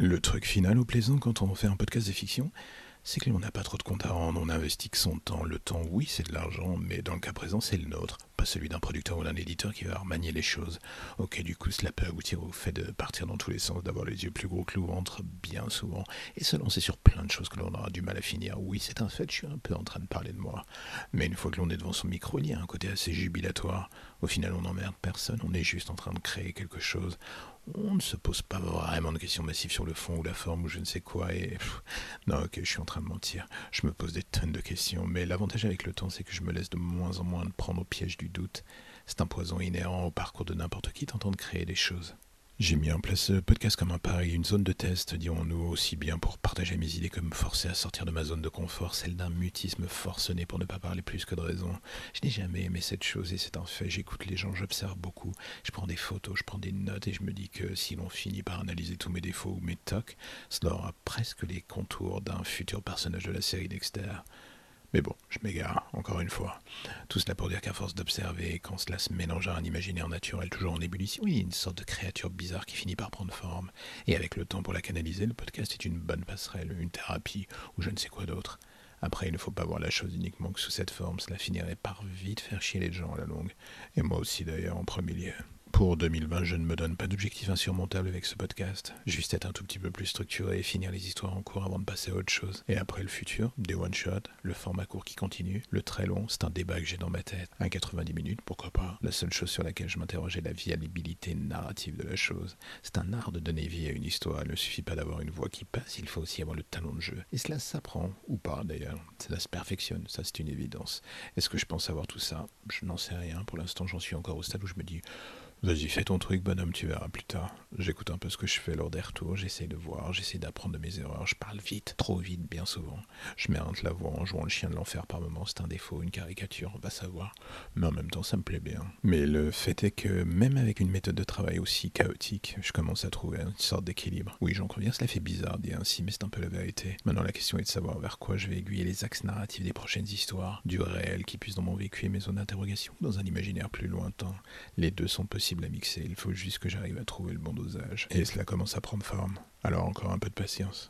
Le truc final ou plaisant quand on fait un podcast de fiction, c'est que l'on n'a pas trop de compte à rendre, on investit que son temps. Le temps, oui, c'est de l'argent, mais dans le cas présent, c'est le nôtre, pas celui d'un producteur ou d'un éditeur qui va remanier les choses. Ok, du coup, cela peut aboutir au fait de partir dans tous les sens, d'avoir les yeux plus gros que le ventre, bien souvent, et se lancer sur plein de choses que l'on aura du mal à finir. Oui, c'est un fait, je suis un peu en train de parler de moi. Mais une fois que l'on est devant son micro, il y a un côté assez jubilatoire. Au final, on n'emmerde personne, on est juste en train de créer quelque chose on ne se pose pas vraiment de questions massives sur le fond ou la forme ou je ne sais quoi. Et non, ok, je suis en train de mentir. Je me pose des tonnes de questions, mais l'avantage avec le temps, c'est que je me laisse de moins en moins de prendre au piège du doute. C'est un poison inhérent au parcours de n'importe qui tentant de créer des choses. J'ai mis en place ce podcast comme un pari, une zone de test, dirons-nous, aussi bien pour partager mes idées que me forcer à sortir de ma zone de confort, celle d'un mutisme forcené pour ne pas parler plus que de raison. Je n'ai jamais aimé cette chose et c'est un fait, j'écoute les gens, j'observe beaucoup, je prends des photos, je prends des notes et je me dis que si l'on finit par analyser tous mes défauts ou mes tocs, cela aura presque les contours d'un futur personnage de la série Dexter. Mais bon, je m'égare, encore une fois. Tout cela pour dire qu'à force d'observer, quand cela se mélange à un imaginaire naturel toujours en ébullition, oui, une sorte de créature bizarre qui finit par prendre forme. Et avec le temps pour la canaliser, le podcast est une bonne passerelle, une thérapie, ou je ne sais quoi d'autre. Après, il ne faut pas voir la chose uniquement que sous cette forme, cela finirait par vite faire chier les gens à la longue. Et moi aussi d'ailleurs, en premier lieu. Pour 2020, je ne me donne pas d'objectif insurmontable avec ce podcast. Juste être un tout petit peu plus structuré et finir les histoires en cours avant de passer à autre chose. Et après le futur, des one-shots, le format court qui continue, le très long, c'est un débat que j'ai dans ma tête. Un 90 minutes, pourquoi pas? La seule chose sur laquelle je m'interroge est la viabilité narrative de la chose. C'est un art de donner vie à une histoire. Il ne suffit pas d'avoir une voix qui passe, il faut aussi avoir le talent de jeu. Et cela s'apprend, ou pas d'ailleurs. Cela se perfectionne, ça c'est une évidence. Est-ce que je pense avoir tout ça? Je n'en sais rien. Pour l'instant, j'en suis encore au stade où je me dis Vas-y, fais ton truc, bonhomme, tu verras plus tard. J'écoute un peu ce que je fais lors des retours, j'essaie de voir, j'essaie d'apprendre de mes erreurs, je parle vite, trop vite, bien souvent. Je un la voix en jouant le chien de l'enfer par moments, c'est un défaut, une caricature, on va savoir. Mais en même temps, ça me plaît bien. Mais le fait est que, même avec une méthode de travail aussi chaotique, je commence à trouver une sorte d'équilibre. Oui, j'en conviens, cela fait bizarre dit ainsi, mais c'est un peu la vérité. Maintenant, la question est de savoir vers quoi je vais aiguiller les axes narratifs des prochaines histoires, du réel qui puisse dans mon vécu et mes zones d'interrogation, dans un imaginaire plus lointain. Les deux sont possibles à mixer, il faut juste que j'arrive à trouver le bon dosage. Et cela commence à prendre forme. Alors encore un peu de patience.